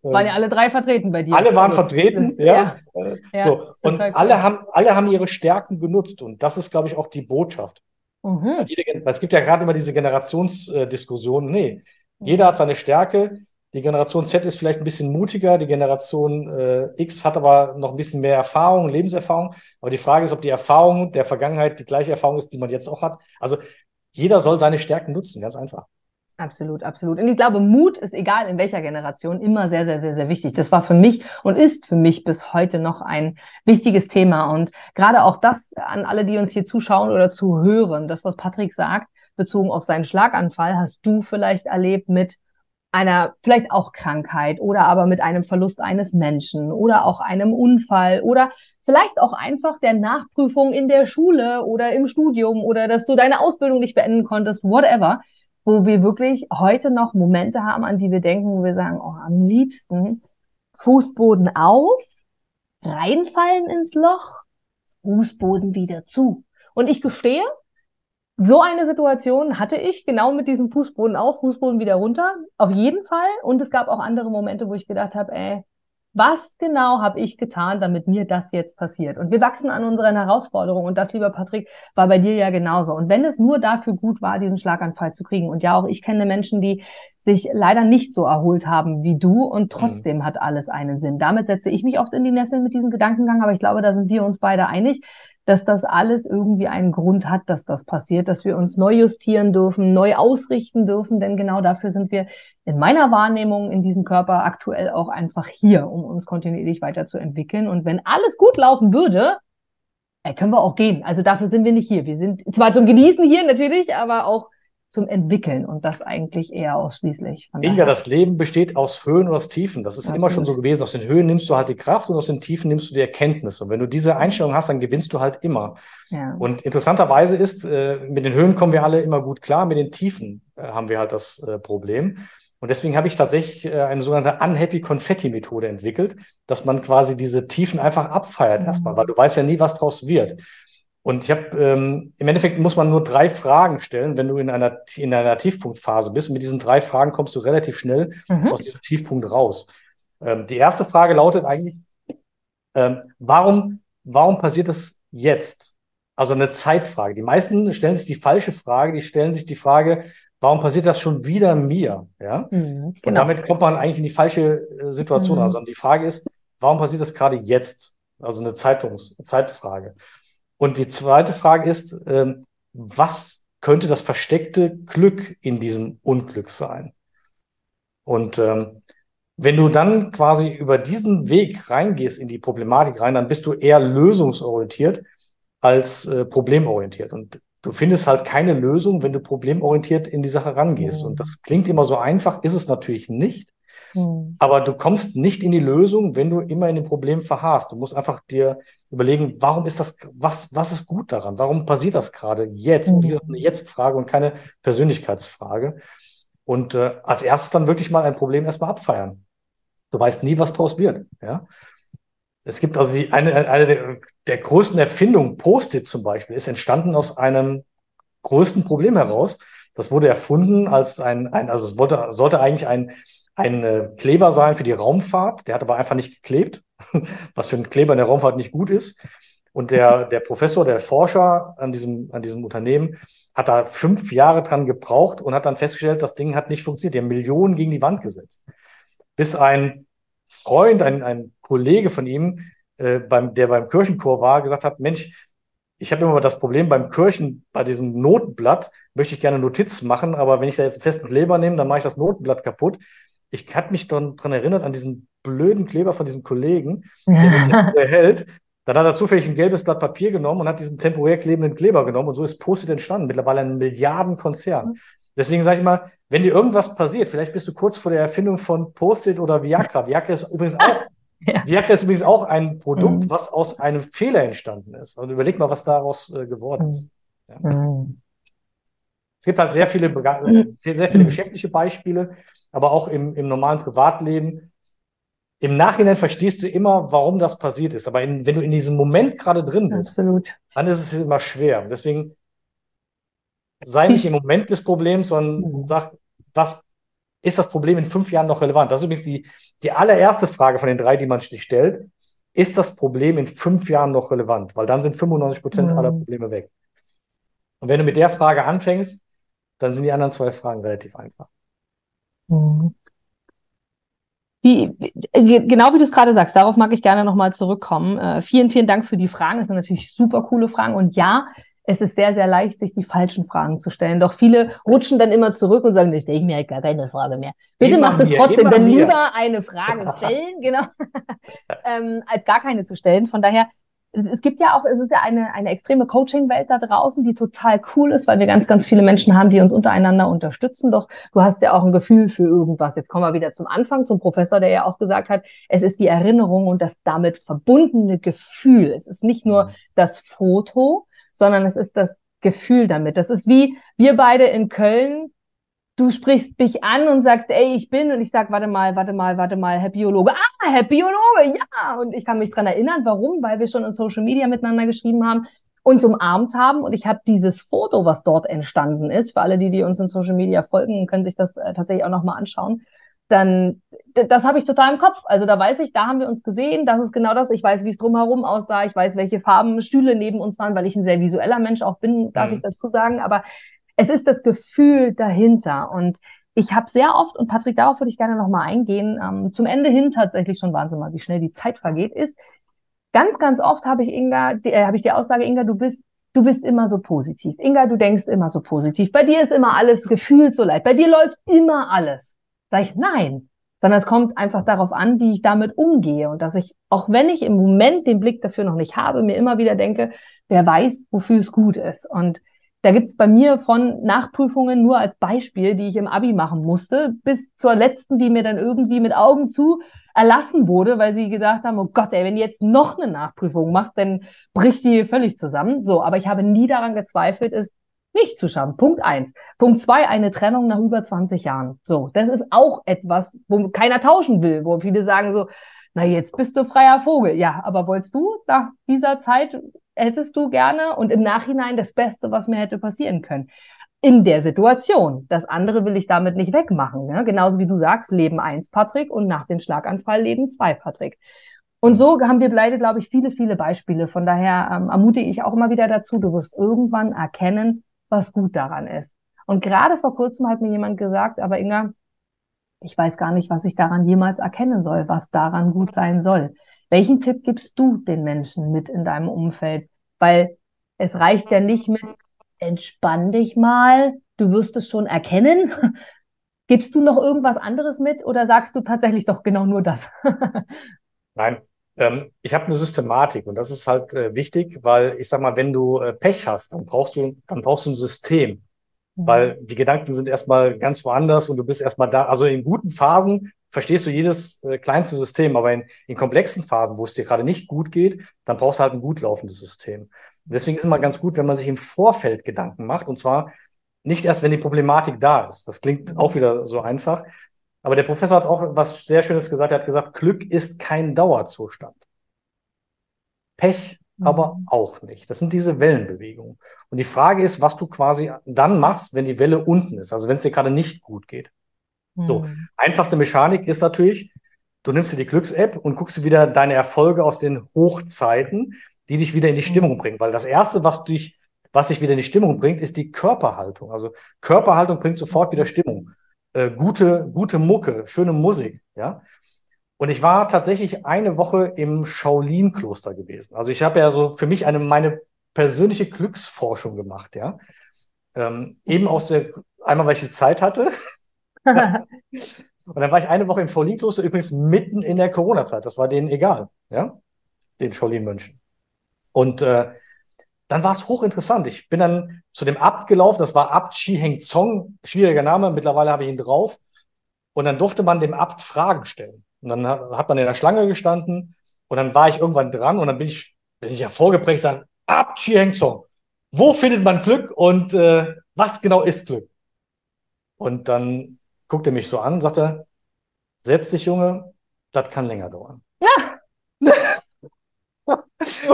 waren ja alle drei vertreten bei dir. Alle waren also, vertreten, ja. ja. ja so. Und alle haben, alle haben ihre Stärken genutzt. Und das ist, glaube ich, auch die Botschaft. Mhm. Es gibt ja gerade immer diese Generationsdiskussionen. Nee, jeder hat seine Stärke. Die Generation Z ist vielleicht ein bisschen mutiger, die Generation äh, X hat aber noch ein bisschen mehr Erfahrung, Lebenserfahrung. Aber die Frage ist, ob die Erfahrung der Vergangenheit die gleiche Erfahrung ist, die man jetzt auch hat. Also jeder soll seine Stärken nutzen, ganz einfach. Absolut, absolut. Und ich glaube, Mut ist egal in welcher Generation immer sehr, sehr, sehr, sehr wichtig. Das war für mich und ist für mich bis heute noch ein wichtiges Thema. Und gerade auch das an alle, die uns hier zuschauen oder zuhören, das, was Patrick sagt, bezogen auf seinen Schlaganfall, hast du vielleicht erlebt mit einer vielleicht auch Krankheit oder aber mit einem Verlust eines Menschen oder auch einem Unfall oder vielleicht auch einfach der Nachprüfung in der Schule oder im Studium oder dass du deine Ausbildung nicht beenden konntest, whatever, wo wir wirklich heute noch Momente haben, an die wir denken, wo wir sagen, oh, am liebsten Fußboden auf, reinfallen ins Loch, Fußboden wieder zu. Und ich gestehe, so eine Situation hatte ich genau mit diesem Fußboden auf, Fußboden wieder runter, auf jeden Fall. Und es gab auch andere Momente, wo ich gedacht habe, ey, was genau habe ich getan, damit mir das jetzt passiert? Und wir wachsen an unseren Herausforderungen. Und das, lieber Patrick, war bei dir ja genauso. Und wenn es nur dafür gut war, diesen Schlaganfall zu kriegen, und ja, auch ich kenne Menschen, die sich leider nicht so erholt haben wie du, und mhm. trotzdem mhm. hat alles einen Sinn. Damit setze ich mich oft in die Nesseln mit diesem Gedankengang, aber ich glaube, da sind wir uns beide einig dass das alles irgendwie einen Grund hat, dass das passiert, dass wir uns neu justieren dürfen, neu ausrichten dürfen, denn genau dafür sind wir in meiner Wahrnehmung in diesem Körper aktuell auch einfach hier, um uns kontinuierlich weiterzuentwickeln. Und wenn alles gut laufen würde, können wir auch gehen. Also dafür sind wir nicht hier. Wir sind zwar zum Genießen hier natürlich, aber auch zum Entwickeln und das eigentlich eher ausschließlich. Inga, das Leben besteht aus Höhen und aus Tiefen. Das ist Absolut. immer schon so gewesen. Aus den Höhen nimmst du halt die Kraft und aus den Tiefen nimmst du die Erkenntnis. Und wenn du diese Einstellung hast, dann gewinnst du halt immer. Ja. Und interessanterweise ist, äh, mit den Höhen kommen wir alle immer gut klar, mit den Tiefen äh, haben wir halt das äh, Problem. Und deswegen habe ich tatsächlich eine sogenannte Unhappy Confetti Methode entwickelt, dass man quasi diese Tiefen einfach abfeiert mhm. erstmal, weil du weißt ja nie, was draus wird. Und ich habe ähm, im Endeffekt muss man nur drei Fragen stellen, wenn du in einer in einer Tiefpunktphase bist. Und mit diesen drei Fragen kommst du relativ schnell mhm. aus diesem Tiefpunkt raus. Ähm, die erste Frage lautet eigentlich: ähm, Warum warum passiert es jetzt? Also eine Zeitfrage. Die meisten stellen sich die falsche Frage. Die stellen sich die Frage: Warum passiert das schon wieder mir? Ja. Mhm, genau. Und damit kommt man eigentlich in die falsche äh, Situation. Mhm. Also die Frage ist: Warum passiert das gerade jetzt? Also eine Zeitungs Zeitfrage. Und die zweite Frage ist, ähm, was könnte das versteckte Glück in diesem Unglück sein? Und ähm, wenn du dann quasi über diesen Weg reingehst in die Problematik rein, dann bist du eher lösungsorientiert als äh, problemorientiert. Und du findest halt keine Lösung, wenn du problemorientiert in die Sache rangehst. Mhm. Und das klingt immer so einfach, ist es natürlich nicht. Mhm. Aber du kommst nicht in die Lösung, wenn du immer in dem Problem verharrst. Du musst einfach dir überlegen, warum ist das, was, was ist gut daran? Warum passiert das gerade jetzt? Mhm. Wie eine Jetzt-Frage und keine Persönlichkeitsfrage. Und äh, als erstes dann wirklich mal ein Problem erstmal abfeiern. Du weißt nie, was draus wird. Ja? Es gibt also die, eine, eine der, der größten Erfindungen, Post-it zum Beispiel, ist entstanden aus einem größten Problem heraus. Das wurde erfunden als ein, ein also es wollte, sollte eigentlich ein ein äh, Kleber sein für die Raumfahrt. Der hat aber einfach nicht geklebt, was für einen Kleber in der Raumfahrt nicht gut ist. Und der, der Professor, der Forscher an diesem, an diesem Unternehmen hat da fünf Jahre dran gebraucht und hat dann festgestellt, das Ding hat nicht funktioniert. Die haben Millionen gegen die Wand gesetzt. Bis ein Freund, ein, ein Kollege von ihm, äh, beim, der beim Kirchenchor war, gesagt hat, Mensch, ich habe immer das Problem beim Kirchen, bei diesem Notenblatt, möchte ich gerne Notiz machen, aber wenn ich da jetzt einen festen Kleber nehme, dann mache ich das Notenblatt kaputt ich hatte mich daran erinnert, an diesen blöden Kleber von diesem Kollegen, der den hält. Dann hat er zufällig ein gelbes Blatt Papier genommen und hat diesen temporär klebenden Kleber genommen und so ist Post-it entstanden. Mittlerweile ein Milliardenkonzern. Mhm. Deswegen sage ich immer, wenn dir irgendwas passiert, vielleicht bist du kurz vor der Erfindung von Post-it oder Viagra. Viagra ist übrigens auch, ja. Viagra ist übrigens auch ein Produkt, mhm. was aus einem Fehler entstanden ist. Und überleg mal, was daraus äh, geworden ist. Ja. Mhm. Es gibt halt sehr viele, sehr viele geschäftliche Beispiele, aber auch im, im normalen Privatleben. Im Nachhinein verstehst du immer, warum das passiert ist. Aber in, wenn du in diesem Moment gerade drin bist, Absolut. dann ist es immer schwer. Deswegen sei nicht im Moment des Problems, sondern mhm. sag, was ist das Problem in fünf Jahren noch relevant? Das ist übrigens die, die allererste Frage von den drei, die man sich stellt. Ist das Problem in fünf Jahren noch relevant? Weil dann sind 95 Prozent mhm. aller Probleme weg. Und wenn du mit der Frage anfängst, dann sind die anderen zwei Fragen relativ einfach. Mhm. Wie, genau wie du es gerade sagst, darauf mag ich gerne nochmal zurückkommen. Äh, vielen, vielen Dank für die Fragen. Das sind natürlich super coole Fragen. Und ja, es ist sehr, sehr leicht, sich die falschen Fragen zu stellen. Doch viele rutschen dann immer zurück und sagen, ich stelle mir halt gar keine Frage mehr. Bitte immer macht es trotzdem, denn lieber eine Frage stellen, genau, ähm, als gar keine zu stellen. Von daher es gibt ja auch, es ist ja eine, eine extreme Coaching-Welt da draußen, die total cool ist, weil wir ganz, ganz viele Menschen haben, die uns untereinander unterstützen. Doch du hast ja auch ein Gefühl für irgendwas. Jetzt kommen wir wieder zum Anfang, zum Professor, der ja auch gesagt hat, es ist die Erinnerung und das damit verbundene Gefühl. Es ist nicht nur mhm. das Foto, sondern es ist das Gefühl damit. Das ist wie wir beide in Köln du sprichst mich an und sagst, ey, ich bin, und ich sag, warte mal, warte mal, warte mal, Herr Biologe. Ah, Herr Biologe, ja. Und ich kann mich dran erinnern, warum? Weil wir schon in Social Media miteinander geschrieben haben, uns umarmt haben. Und ich habe dieses Foto, was dort entstanden ist, für alle, die, die uns in Social Media folgen, können sich das äh, tatsächlich auch nochmal anschauen. Dann, das habe ich total im Kopf. Also da weiß ich, da haben wir uns gesehen, das ist genau das. Ich weiß, wie es drumherum aussah. Ich weiß, welche Farben Stühle neben uns waren, weil ich ein sehr visueller Mensch auch bin, darf mhm. ich dazu sagen. Aber es ist das Gefühl dahinter. Und ich habe sehr oft, und Patrick, darauf würde ich gerne nochmal eingehen, ähm, zum Ende hin tatsächlich schon Wahnsinn mal, wie schnell die Zeit vergeht, ist, ganz, ganz oft habe ich Inga, äh, habe ich die Aussage, Inga, du bist, du bist immer so positiv. Inga, du denkst immer so positiv. Bei dir ist immer alles gefühlt so leid. Bei dir läuft immer alles. Sag ich, nein. Sondern es kommt einfach darauf an, wie ich damit umgehe und dass ich, auch wenn ich im Moment den Blick dafür noch nicht habe, mir immer wieder denke, wer weiß, wofür es gut ist. Und Da gibt's bei mir von Nachprüfungen nur als Beispiel, die ich im Abi machen musste, bis zur letzten, die mir dann irgendwie mit Augen zu erlassen wurde, weil sie gesagt haben, oh Gott, ey, wenn die jetzt noch eine Nachprüfung macht, dann bricht die völlig zusammen. So, aber ich habe nie daran gezweifelt, es nicht zu schaffen. Punkt eins. Punkt zwei, eine Trennung nach über 20 Jahren. So, das ist auch etwas, wo keiner tauschen will, wo viele sagen so, na jetzt bist du freier Vogel. Ja, aber wolltest du nach dieser Zeit hättest du gerne und im Nachhinein das Beste, was mir hätte passieren können. In der Situation. Das andere will ich damit nicht wegmachen. Ne? Genauso wie du sagst, Leben eins, Patrick, und nach dem Schlaganfall Leben zwei, Patrick. Und so haben wir beide, glaube ich, viele, viele Beispiele. Von daher ähm, ermutige ich auch immer wieder dazu, du wirst irgendwann erkennen, was gut daran ist. Und gerade vor kurzem hat mir jemand gesagt, aber Inga, ich weiß gar nicht, was ich daran jemals erkennen soll, was daran gut sein soll. Welchen Tipp gibst du den Menschen mit in deinem Umfeld? Weil es reicht ja nicht mit, entspann dich mal, du wirst es schon erkennen. Gibst du noch irgendwas anderes mit oder sagst du tatsächlich doch genau nur das? Nein, ähm, ich habe eine Systematik und das ist halt äh, wichtig, weil ich sag mal, wenn du äh, Pech hast, dann brauchst du, dann brauchst du ein System. Mhm. Weil die Gedanken sind erstmal ganz woanders und du bist erstmal da. Also in guten Phasen verstehst du jedes äh, kleinste System, aber in, in komplexen Phasen, wo es dir gerade nicht gut geht, dann brauchst du halt ein gut laufendes System. Deswegen ist es immer ganz gut, wenn man sich im Vorfeld Gedanken macht und zwar nicht erst, wenn die Problematik da ist. Das klingt auch wieder so einfach. Aber der Professor hat auch was sehr Schönes gesagt. Er hat gesagt, Glück ist kein Dauerzustand. Pech mhm. aber auch nicht. Das sind diese Wellenbewegungen. Und die Frage ist, was du quasi dann machst, wenn die Welle unten ist, also wenn es dir gerade nicht gut geht. So, mhm. einfachste Mechanik ist natürlich, du nimmst dir die Glücks-App und guckst dir wieder deine Erfolge aus den Hochzeiten, die dich wieder in die mhm. Stimmung bringen. Weil das Erste, was dich, was dich wieder in die Stimmung bringt, ist die Körperhaltung. Also Körperhaltung bringt sofort wieder Stimmung. Äh, gute, gute Mucke, schöne Musik, ja. Und ich war tatsächlich eine Woche im Shaolin-Kloster gewesen. Also ich habe ja so für mich eine meine persönliche Glücksforschung gemacht, ja. Ähm, eben aus der, einmal weil ich die Zeit hatte Und dann war ich eine Woche im Shaolin-Kloster, übrigens mitten in der Corona-Zeit. Das war denen egal, ja, den Shaolin-Mönchen. Und äh, dann war es hochinteressant. Ich bin dann zu dem Abt gelaufen, das war Abt Chi Heng Zong, schwieriger Name, mittlerweile habe ich ihn drauf. Und dann durfte man dem Abt Fragen stellen. Und dann hat man in der Schlange gestanden und dann war ich irgendwann dran und dann bin ich, bin ich ja vorgeprägt, sage, Abt Chi Heng Zong, wo findet man Glück und äh, was genau ist Glück? Und dann guckte mich so an, sagte, setz dich, Junge, das kann länger dauern. Ja.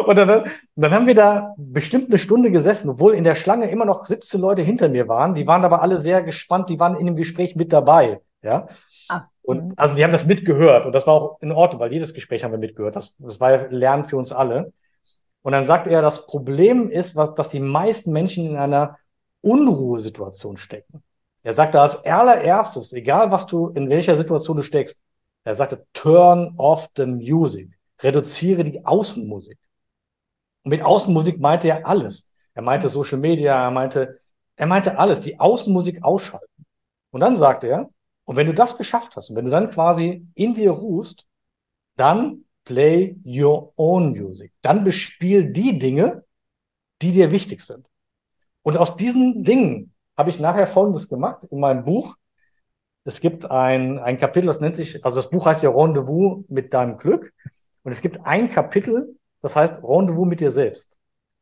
und dann, dann haben wir da bestimmt eine Stunde gesessen, obwohl in der Schlange immer noch 17 Leute hinter mir waren. Die waren aber alle sehr gespannt, die waren in dem Gespräch mit dabei. Ja. Ah. Und mhm. also die haben das mitgehört und das war auch in Ordnung, weil jedes Gespräch haben wir mitgehört. Das, das war ja Lernen für uns alle. Und dann sagt er, das Problem ist, was, dass die meisten Menschen in einer Unruhesituation stecken. Er sagte als allererstes, egal was du, in welcher Situation du steckst, er sagte, turn off the music. Reduziere die Außenmusik. Und mit Außenmusik meinte er alles. Er meinte Social Media, er meinte, er meinte alles, die Außenmusik ausschalten. Und dann sagte er, und wenn du das geschafft hast und wenn du dann quasi in dir ruhst, dann play your own music. Dann bespiel die Dinge, die dir wichtig sind. Und aus diesen Dingen habe ich nachher Folgendes gemacht in meinem Buch. Es gibt ein, ein Kapitel, das nennt sich, also das Buch heißt ja Rendezvous mit deinem Glück. Und es gibt ein Kapitel, das heißt Rendezvous mit dir selbst.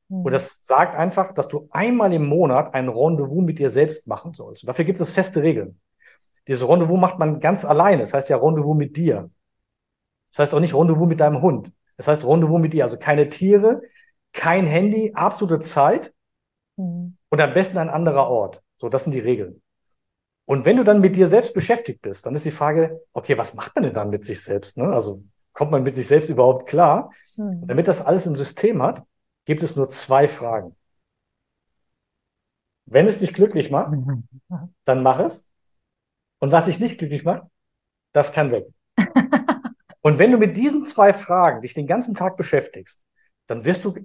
Mhm. Und das sagt einfach, dass du einmal im Monat ein Rendezvous mit dir selbst machen sollst. Und dafür gibt es feste Regeln. Dieses Rendezvous macht man ganz alleine. Das heißt ja Rendezvous mit dir. Das heißt auch nicht Rendezvous mit deinem Hund. Das heißt Rendezvous mit dir. Also keine Tiere, kein Handy, absolute Zeit mhm. und am besten ein anderer Ort. So, das sind die Regeln. Und wenn du dann mit dir selbst beschäftigt bist, dann ist die Frage, okay, was macht man denn dann mit sich selbst? Ne? Also kommt man mit sich selbst überhaupt klar? Mhm. damit das alles ein System hat, gibt es nur zwei Fragen. Wenn es dich glücklich macht, dann mach es. Und was dich nicht glücklich macht, das kann weg. und wenn du mit diesen zwei Fragen dich den ganzen Tag beschäftigst, dann wirst du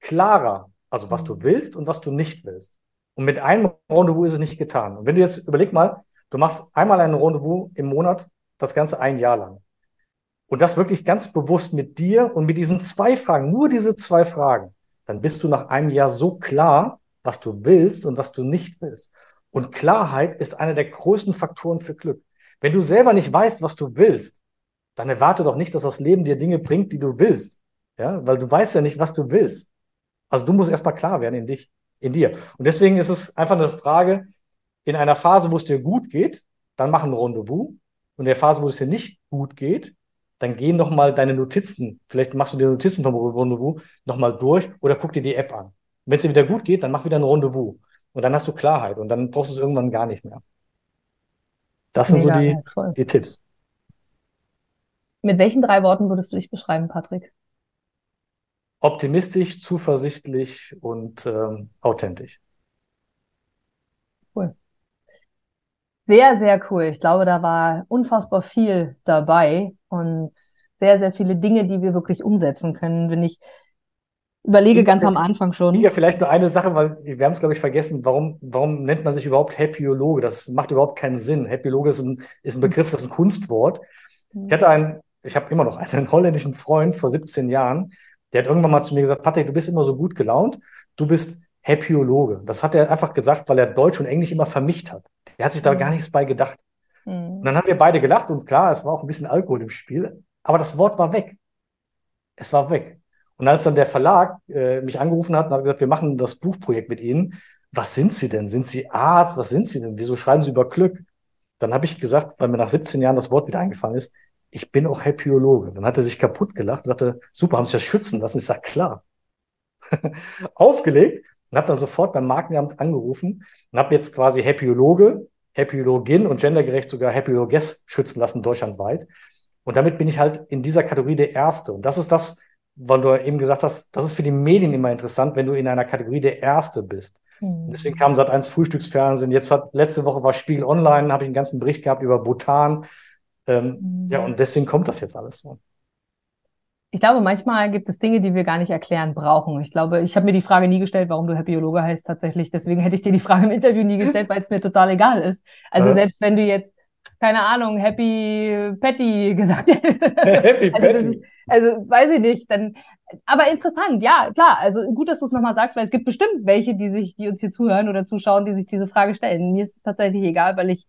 klarer, also was du hm. willst und was du nicht willst. Und mit einem Rendezvous ist es nicht getan. Und wenn du jetzt überleg mal, du machst einmal ein Rendezvous im Monat, das Ganze ein Jahr lang. Und das wirklich ganz bewusst mit dir und mit diesen zwei Fragen, nur diese zwei Fragen, dann bist du nach einem Jahr so klar, was du willst und was du nicht willst. Und Klarheit ist einer der größten Faktoren für Glück. Wenn du selber nicht weißt, was du willst, dann erwarte doch nicht, dass das Leben dir Dinge bringt, die du willst. Ja, weil du weißt ja nicht, was du willst. Also du musst erstmal klar werden in dich, in dir. Und deswegen ist es einfach eine Frage, in einer Phase, wo es dir gut geht, dann mach ein Rendezvous. Und in der Phase, wo es dir nicht gut geht, dann geh nochmal deine Notizen, vielleicht machst du die Notizen vom Rendezvous nochmal durch oder guck dir die App an. Wenn es dir wieder gut geht, dann mach wieder ein Rendezvous. Und dann hast du Klarheit und dann brauchst du es irgendwann gar nicht mehr. Das sind Mega, so die, die Tipps. Mit welchen drei Worten würdest du dich beschreiben, Patrick? Optimistisch, zuversichtlich und ähm, authentisch. Cool. Sehr, sehr cool. Ich glaube, da war unfassbar viel dabei und sehr, sehr viele Dinge, die wir wirklich umsetzen können, wenn ich überlege ganz am Anfang schon. Ja, vielleicht nur eine Sache, weil wir haben es, glaube ich, vergessen. Warum, warum nennt man sich überhaupt Happyologe? Das macht überhaupt keinen Sinn. Happyologe ist ein, ist ein Begriff, das ist ein Kunstwort. Ich hatte einen, ich habe immer noch einen holländischen Freund vor 17 Jahren, der hat irgendwann mal zu mir gesagt, Patrick, du bist immer so gut gelaunt, du bist Happyologe. Das hat er einfach gesagt, weil er Deutsch und Englisch immer vermischt hat. Er hat sich da mhm. gar nichts bei gedacht. Mhm. Und dann haben wir beide gelacht und klar, es war auch ein bisschen Alkohol im Spiel, aber das Wort war weg. Es war weg. Und als dann der Verlag äh, mich angerufen hat und hat gesagt, wir machen das Buchprojekt mit Ihnen, was sind Sie denn? Sind Sie Arzt? Was sind Sie denn? Wieso schreiben Sie über Glück? Dann habe ich gesagt, weil mir nach 17 Jahren das Wort wieder eingefallen ist, ich bin auch Happyologe. Dann hat er sich kaputt gelacht und sagte, super, haben Sie das schützen lassen? Ich sage, klar. Aufgelegt und habe dann sofort beim Markenamt angerufen und habe jetzt quasi Happyologe, Happyologin und gendergerecht sogar Happyologess schützen lassen deutschlandweit. Und damit bin ich halt in dieser Kategorie der Erste. Und das ist das, weil du eben gesagt hast, das ist für die Medien immer interessant, wenn du in einer Kategorie der Erste bist. Mhm. Deswegen kam seit eins Frühstücksfernsehen. Jetzt hat letzte Woche war Spiegel Online, habe ich einen ganzen Bericht gehabt über Bhutan. Ähm, mhm. Ja, und deswegen kommt das jetzt alles so. Ich glaube, manchmal gibt es Dinge, die wir gar nicht erklären brauchen. Ich glaube, ich habe mir die Frage nie gestellt, warum du Happyologe heißt tatsächlich. Deswegen hätte ich dir die Frage im Interview nie gestellt, weil es mir total egal ist. Also ja. selbst wenn du jetzt, keine Ahnung, Happy Patty gesagt hättest. Happy also Patty. also weiß ich nicht. Dann, aber interessant, ja, klar. Also gut, dass du es nochmal sagst, weil es gibt bestimmt welche, die sich, die uns hier zuhören oder zuschauen, die sich diese Frage stellen. Mir ist es tatsächlich egal, weil ich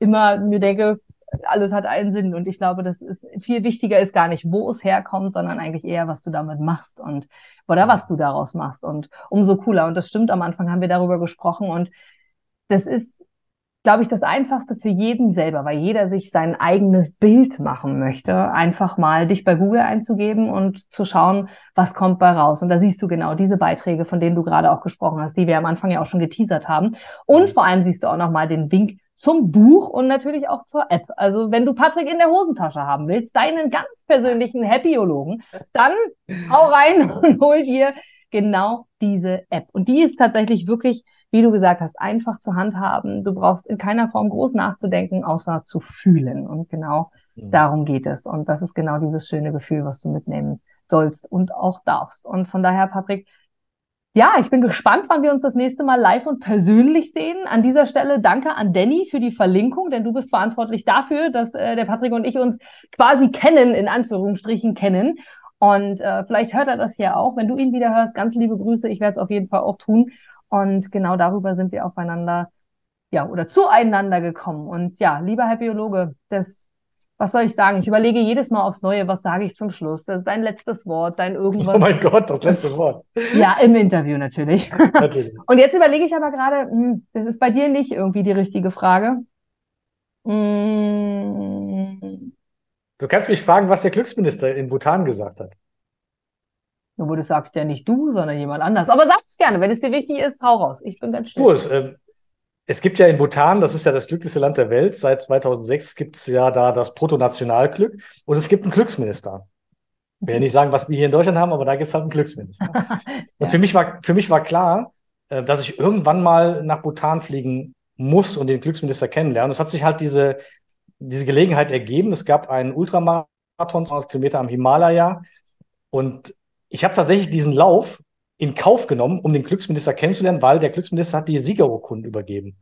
immer mir denke, alles hat einen Sinn. Und ich glaube, das ist viel wichtiger ist gar nicht, wo es herkommt, sondern eigentlich eher, was du damit machst und oder was du daraus machst. Und umso cooler. Und das stimmt, am Anfang haben wir darüber gesprochen. Und das ist, glaube ich, das Einfachste für jeden selber, weil jeder sich sein eigenes Bild machen möchte. Einfach mal dich bei Google einzugeben und zu schauen, was kommt bei raus. Und da siehst du genau diese Beiträge, von denen du gerade auch gesprochen hast, die wir am Anfang ja auch schon geteasert haben. Und vor allem siehst du auch nochmal den Wink zum Buch und natürlich auch zur App. Also wenn du Patrick in der Hosentasche haben willst, deinen ganz persönlichen Happyologen, dann hau rein und hol dir genau diese App. Und die ist tatsächlich wirklich, wie du gesagt hast, einfach zu handhaben. Du brauchst in keiner Form groß nachzudenken, außer zu fühlen. Und genau mhm. darum geht es. Und das ist genau dieses schöne Gefühl, was du mitnehmen sollst und auch darfst. Und von daher, Patrick, ja, ich bin gespannt, wann wir uns das nächste Mal live und persönlich sehen. An dieser Stelle danke an Danny für die Verlinkung, denn du bist verantwortlich dafür, dass äh, der Patrick und ich uns quasi kennen, in Anführungsstrichen kennen. Und äh, vielleicht hört er das hier auch. Wenn du ihn wieder hörst, ganz liebe Grüße. Ich werde es auf jeden Fall auch tun. Und genau darüber sind wir aufeinander, ja, oder zueinander gekommen. Und ja, lieber Herr Biologe, das was soll ich sagen? Ich überlege jedes Mal aufs Neue, was sage ich zum Schluss? Das ist dein letztes Wort, dein irgendwas. Oh mein Gott, das letzte Wort. ja, im Interview natürlich. natürlich. Und jetzt überlege ich aber gerade, hm, das ist bei dir nicht irgendwie die richtige Frage. Hm. Du kannst mich fragen, was der Glücksminister in Bhutan gesagt hat. Nur das sagst ja nicht du, sondern jemand anders. Aber sag es gerne, wenn es dir wichtig ist, hau raus. Ich bin ganz still. Du, es, äh, es gibt ja in Bhutan, das ist ja das glücklichste Land der Welt, seit 2006 gibt es ja da das Protonationalglück und es gibt einen Glücksminister. Ich will ja nicht sagen, was wir hier in Deutschland haben, aber da gibt es halt einen Glücksminister. ja. Und für mich, war, für mich war klar, äh, dass ich irgendwann mal nach Bhutan fliegen muss und den Glücksminister kennenlernen. Es hat sich halt diese, diese Gelegenheit ergeben. Es gab einen Ultramarathon, 200 Kilometer am Himalaya. Und ich habe tatsächlich diesen Lauf in Kauf genommen, um den Glücksminister kennenzulernen, weil der Glücksminister hat die Siegerurkunden übergeben.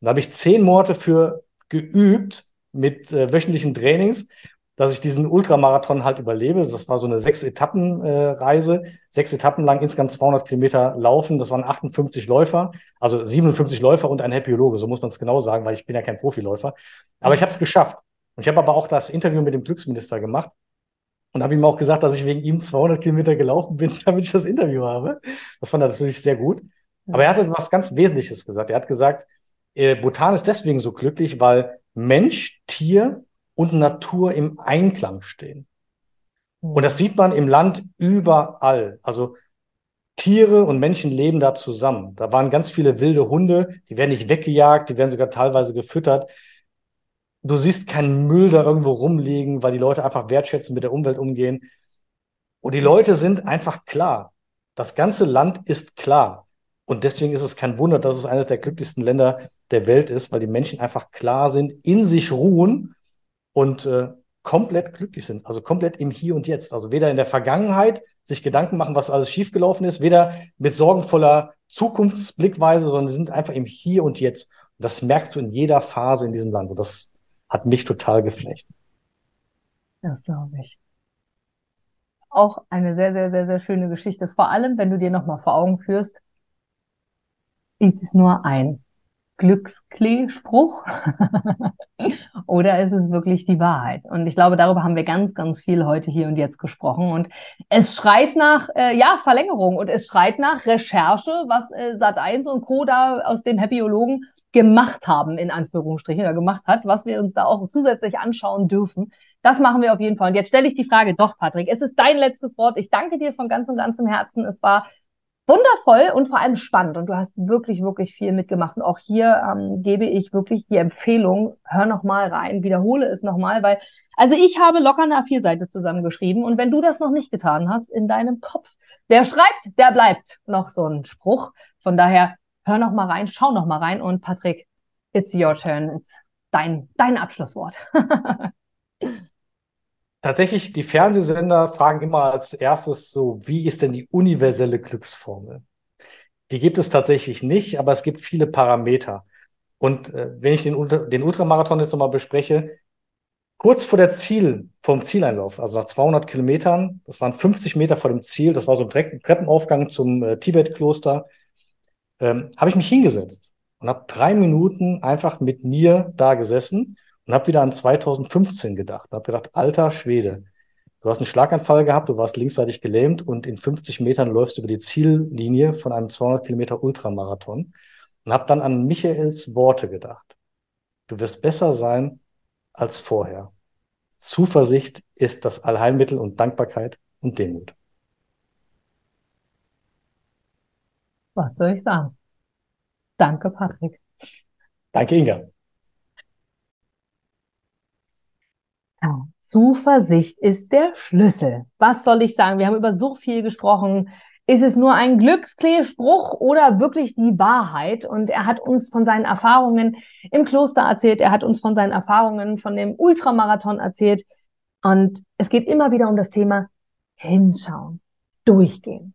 Und da habe ich zehn Monate für geübt mit äh, wöchentlichen Trainings. dass ich diesen Ultramarathon halt überlebe. Das war so eine sechs Etappen äh, Reise, sechs Etappen lang, insgesamt 200 Kilometer laufen. Das waren 58 Läufer, also 57 Läufer und ein Happyologe, so muss man es genau sagen, weil ich bin ja kein Profiläufer. Aber ich habe es geschafft. Und ich habe aber auch das Interview mit dem Glücksminister gemacht und habe ihm auch gesagt, dass ich wegen ihm 200 Kilometer gelaufen bin, damit ich das Interview habe. Das fand er natürlich sehr gut. Aber er hat etwas ganz Wesentliches gesagt. Er hat gesagt, äh, Bhutan ist deswegen so glücklich, weil Mensch, Tier und Natur im Einklang stehen. Und das sieht man im Land überall. Also Tiere und Menschen leben da zusammen. Da waren ganz viele wilde Hunde, die werden nicht weggejagt, die werden sogar teilweise gefüttert. Du siehst keinen Müll da irgendwo rumliegen, weil die Leute einfach wertschätzen mit der Umwelt umgehen. Und die Leute sind einfach klar. Das ganze Land ist klar. Und deswegen ist es kein Wunder, dass es eines der glücklichsten Länder der Welt ist, weil die Menschen einfach klar sind, in sich ruhen und äh, komplett glücklich sind, also komplett im Hier und Jetzt. Also weder in der Vergangenheit sich Gedanken machen, was alles schiefgelaufen ist, weder mit sorgenvoller Zukunftsblickweise, sondern sie sind einfach im Hier und Jetzt. Und das merkst du in jeder Phase in diesem Land. Und das hat mich total geflecht. Das glaube ich. Auch eine sehr, sehr, sehr, sehr schöne Geschichte. Vor allem, wenn du dir nochmal vor Augen führst, ist es nur ein Glücksklee-Spruch oder ist es wirklich die Wahrheit? Und ich glaube, darüber haben wir ganz, ganz viel heute hier und jetzt gesprochen. Und es schreit nach, äh, ja, Verlängerung und es schreit nach Recherche, was äh, Sat1 und Co. da aus den Happyologen gemacht haben, in Anführungsstrichen, oder gemacht hat, was wir uns da auch zusätzlich anschauen dürfen. Das machen wir auf jeden Fall. Und jetzt stelle ich die Frage doch, Patrick. Es ist dein letztes Wort. Ich danke dir von ganzem, ganzem Herzen. Es war wundervoll und vor allem spannend. Und du hast wirklich, wirklich viel mitgemacht. Und auch hier ähm, gebe ich wirklich die Empfehlung, hör noch mal rein, wiederhole es noch mal, weil, also ich habe locker eine A4-Seite zusammengeschrieben. Und wenn du das noch nicht getan hast, in deinem Kopf, wer schreibt, der bleibt. Noch so ein Spruch. Von daher, hör noch mal rein, schau noch mal rein. Und Patrick, it's your turn. It's dein, dein Abschlusswort. Tatsächlich, die Fernsehsender fragen immer als erstes so, wie ist denn die universelle Glücksformel? Die gibt es tatsächlich nicht, aber es gibt viele Parameter. Und äh, wenn ich den, den Ultramarathon jetzt nochmal bespreche, kurz vor der Ziel, vom Zieleinlauf, also nach 200 Kilometern, das waren 50 Meter vor dem Ziel, das war so ein Treppenaufgang zum äh, Tibet-Kloster, ähm, habe ich mich hingesetzt und habe drei Minuten einfach mit mir da gesessen und habe wieder an 2015 gedacht. Habe gedacht, alter Schwede, du hast einen Schlaganfall gehabt, du warst linksseitig gelähmt und in 50 Metern läufst du über die Ziellinie von einem 200 Kilometer Ultramarathon und habe dann an Michaels Worte gedacht. Du wirst besser sein als vorher. Zuversicht ist das Allheilmittel und Dankbarkeit und Demut. Was soll ich sagen? Danke, Patrick. Danke, Inga. Zuversicht ist der Schlüssel. Was soll ich sagen? Wir haben über so viel gesprochen. Ist es nur ein Glücksklee-Spruch oder wirklich die Wahrheit? Und er hat uns von seinen Erfahrungen im Kloster erzählt. Er hat uns von seinen Erfahrungen von dem Ultramarathon erzählt. Und es geht immer wieder um das Thema hinschauen, durchgehen.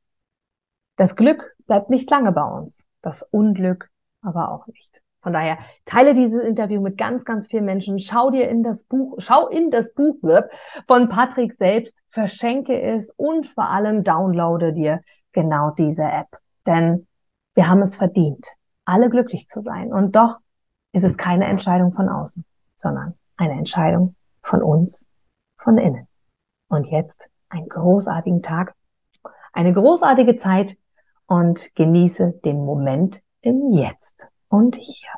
Das Glück bleibt nicht lange bei uns. Das Unglück aber auch nicht. Von daher teile dieses Interview mit ganz, ganz vielen Menschen. Schau dir in das Buch, schau in das Buch von Patrick selbst, verschenke es und vor allem downloade dir genau diese App. Denn wir haben es verdient, alle glücklich zu sein. Und doch ist es keine Entscheidung von außen, sondern eine Entscheidung von uns, von innen. Und jetzt einen großartigen Tag, eine großartige Zeit und genieße den Moment im Jetzt und hier.